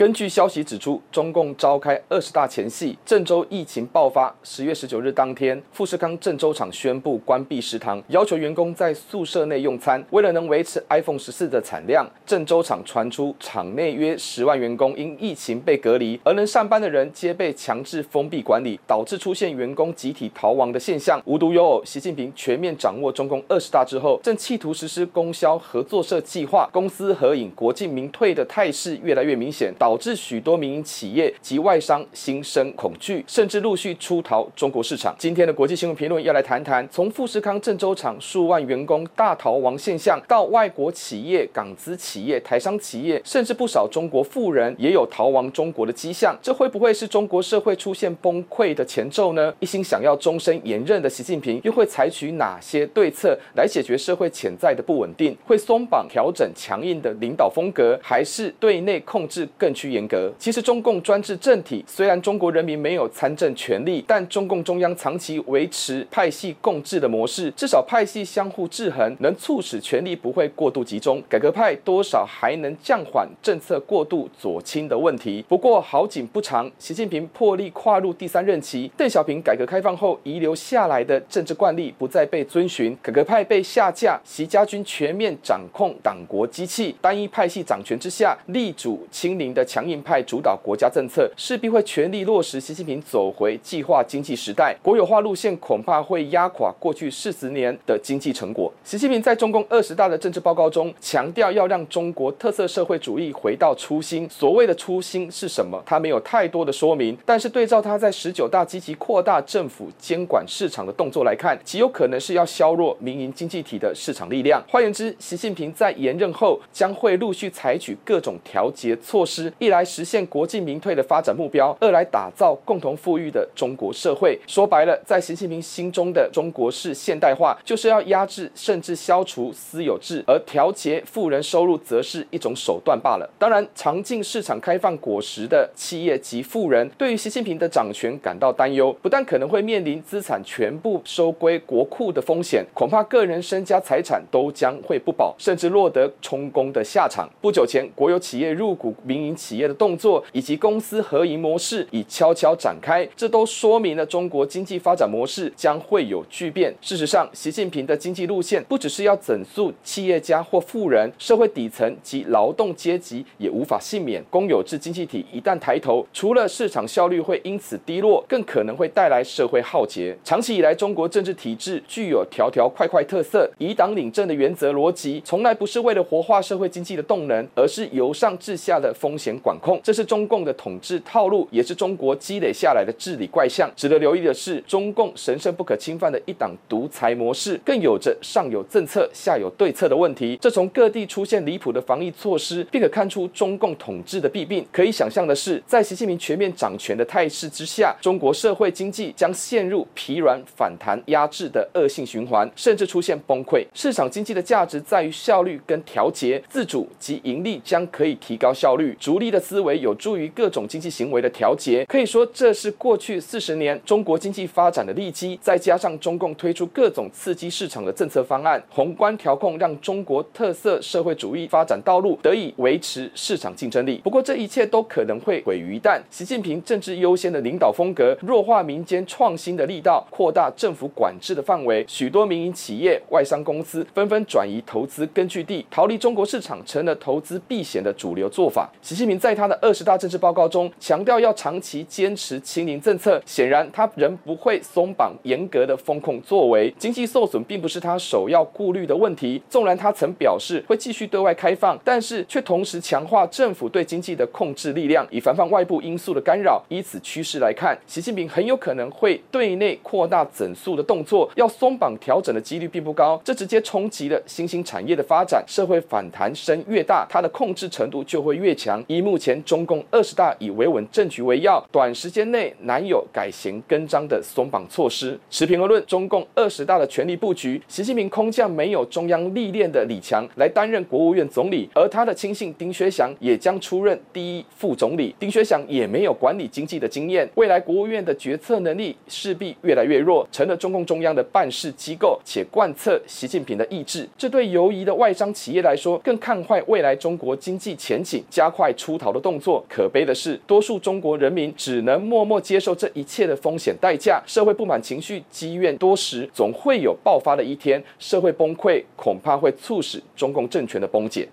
根据消息指出，中共召开二十大前夕，郑州疫情爆发。十月十九日当天，富士康郑州厂宣布关闭食堂，要求员工在宿舍内用餐。为了能维持 iPhone 十四的产量，郑州厂传出厂内约十万员工因疫情被隔离，而能上班的人皆被强制封闭管理，导致出现员工集体逃亡的现象。无独有偶，习近平全面掌握中共二十大之后，正企图实施供销合作社计划，公私合营、国进民退的态势越来越明显。导导致许多民营企业及外商心生恐惧，甚至陆续出逃中国市场。今天的国际新闻评论要来谈谈，从富士康郑州厂数万员工大逃亡现象，到外国企业、港资企业、台商企业，甚至不少中国富人也有逃亡中国的迹象。这会不会是中国社会出现崩溃的前奏呢？一心想要终身连任的习近平，又会采取哪些对策来解决社会潜在的不稳定？会松绑、调整强硬的领导风格，还是对内控制更趋严格。其实，中共专制政体虽然中国人民没有参政权利，但中共中央长期维持派系共治的模式，至少派系相互制衡，能促使权力不会过度集中。改革派多少还能降缓政策过度左倾的问题。不过好景不长，习近平破例跨入第三任期，邓小平改革开放后遗留下来的政治惯例不再被遵循，改革派被下架，习家军全面掌控党国机器，单一派系掌权之下，力主清零的强硬派主导国家政策，势必会全力落实习近平走回计划经济时代，国有化路线恐怕会压垮过去四十年的经济成果。习近平在中共二十大的政治报告中强调，要让中国特色社会主义回到初心。所谓的初心是什么？他没有太多的说明，但是对照他在十九大积极扩大政府监管市场的动作来看，极有可能是要削弱民营经济体的市场力量。换言之，习近平在延任后将会陆续采取各种调节措施，一来实现国进民退的发展目标，二来打造共同富裕的中国社会。说白了，在习近平心中的中国式现代化，就是要压制甚至消除私有制，而调节富人收入则是一种手段罢了。当然，尝尽市场开放果实的企业及富人，对于习近平的掌权感到担忧，不但可能会面临资产全部收归国库的风险，恐怕个人身家财产都将会不保，甚至落得充公的下场。不久前，国有企业入股民营企业的动作，以及公私合营模式已悄悄展开，这都说明了中国经济发展模式将会有巨变。事实上，习近平的经济路线不只是要整肃企业家或富人，社会底层及劳动阶级也无法幸免。公有制经济体一旦抬头，除了市场效率会因此低落，更可能会带来社会浩劫。长期以来，中国政治体制具有条条块块特色，以党领政的原则逻辑，从来不是为了活化社会经济的动能，而是由上至下的风险管控。这是中共的统治套路，也是中国积累下来的治理怪象。值得留意的是，中共神圣不可侵犯的一党独裁模式，更有着上有政策、下有对策的问题。这从各地出现离谱的防疫措施，便可看出中共统治的弊病。可以想象的是，在习近平全面掌权的态势之下，中国社会经济将陷入疲软、反弹、压制的恶性循环，甚至出现崩溃。市场经济的价值在于效率跟调节，自主及盈利将可以提高效率。逐利的思维有助于各种经济行为的调节，可以说这是过去四十年中国经济发展的利基。再加上中共推出各种刺激市场的政策方案，宏观调控让中国特色社会主义发展道路得以维持市场竞争力。不过这一切都可能会毁于一旦习近平政治优先的领导风格弱化民间创新的力道，扩大政府管制的范围，许多民营企业、外商公司纷纷转移投资根据地，逃离中国市场，成了投资避险的主流做法。习近在他的二十大政治报告中强调要长期坚持清零政策，显然他仍不会松绑严格的风控作为。经济受损并不是他首要顾虑的问题。纵然他曾表示会继续对外开放，但是却同时强化政府对经济的控制力量，以防范外部因素的干扰。依此趋势来看，习近平很有可能会对内扩大整肃的动作，要松绑调整的几率并不高。这直接冲击了新兴产业的发展，社会反弹声越大，它的控制程度就会越强。以目前中共二十大以维稳政局为要，短时间内难有改弦更张的松绑措施。持平而论，中共二十大的权力布局，习近平空降没有中央历练的李强来担任国务院总理，而他的亲信丁薛祥也将出任第一副总理。丁薛祥也没有管理经济的经验，未来国务院的决策能力势必越来越弱，成了中共中央的办事机构，且贯彻习近平的意志。这对游移的外商企业来说，更看坏未来中国经济前景，加快出出逃的动作。可悲的是，多数中国人民只能默默接受这一切的风险代价，社会不满情绪积怨多时，总会有爆发的一天。社会崩溃恐怕会促使中共政权的崩解。